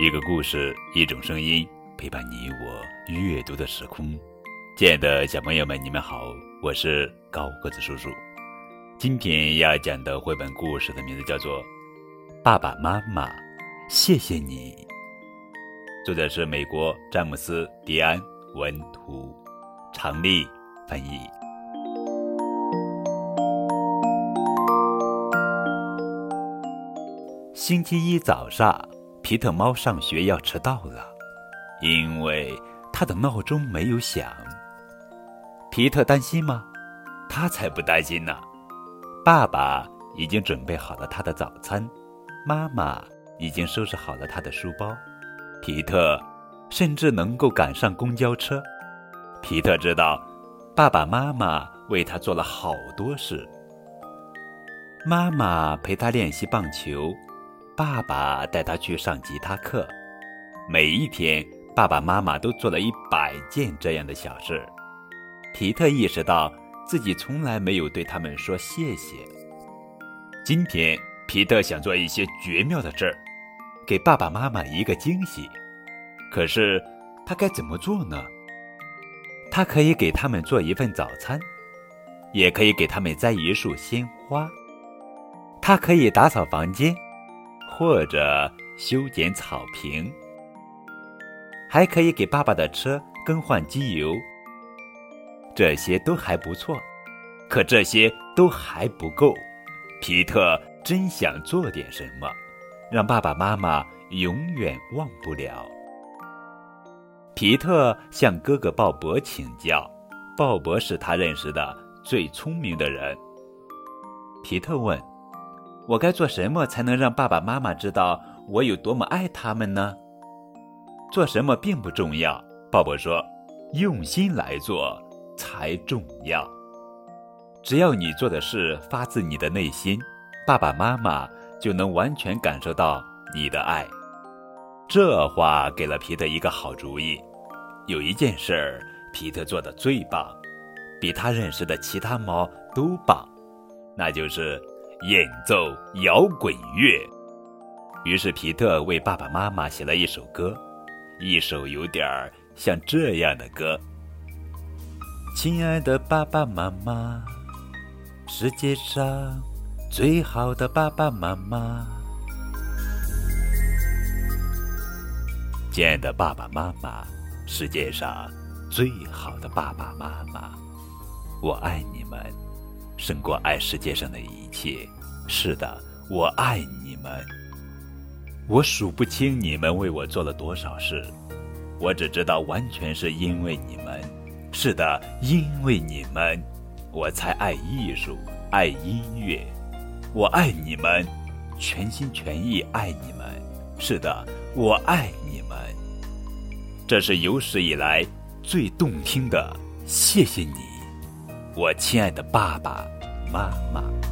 一个故事，一种声音，陪伴你我阅读的时空。亲爱的小朋友们，你们好，我是高个子叔叔。今天要讲的绘本故事的名字叫做《爸爸妈妈，谢谢你》。作者是美国詹姆斯·迪安文图，常丽翻译。星期一早上。皮特猫上学要迟到了，因为他的闹钟没有响。皮特担心吗？他才不担心呢。爸爸已经准备好了他的早餐，妈妈已经收拾好了他的书包，皮特甚至能够赶上公交车。皮特知道，爸爸妈妈为他做了好多事。妈妈陪他练习棒球。爸爸带他去上吉他课，每一天，爸爸妈妈都做了一百件这样的小事。皮特意识到自己从来没有对他们说谢谢。今天，皮特想做一些绝妙的事儿，给爸爸妈妈一个惊喜。可是，他该怎么做呢？他可以给他们做一份早餐，也可以给他们栽一束鲜花。他可以打扫房间。或者修剪草坪，还可以给爸爸的车更换机油。这些都还不错，可这些都还不够。皮特真想做点什么，让爸爸妈妈永远忘不了。皮特向哥哥鲍勃请教，鲍勃是他认识的最聪明的人。皮特问。我该做什么才能让爸爸妈妈知道我有多么爱他们呢？做什么并不重要，鲍勃说：“用心来做才重要。只要你做的事发自你的内心，爸爸妈妈就能完全感受到你的爱。”这话给了皮特一个好主意。有一件事儿，皮特做的最棒，比他认识的其他猫都棒，那就是。演奏摇滚乐，于是皮特为爸爸妈妈写了一首歌，一首有点儿像这样的歌：“亲爱的爸爸妈妈，世界上最好的爸爸妈妈，亲爱的爸爸妈妈，世界上最好的爸爸妈妈，我爱你们。”胜过爱世界上的一切。是的，我爱你们。我数不清你们为我做了多少事，我只知道完全是因为你们。是的，因为你们，我才爱艺术，爱音乐。我爱你们，全心全意爱你们。是的，我爱你们。这是有史以来最动听的，谢谢你。我亲爱的爸爸妈妈。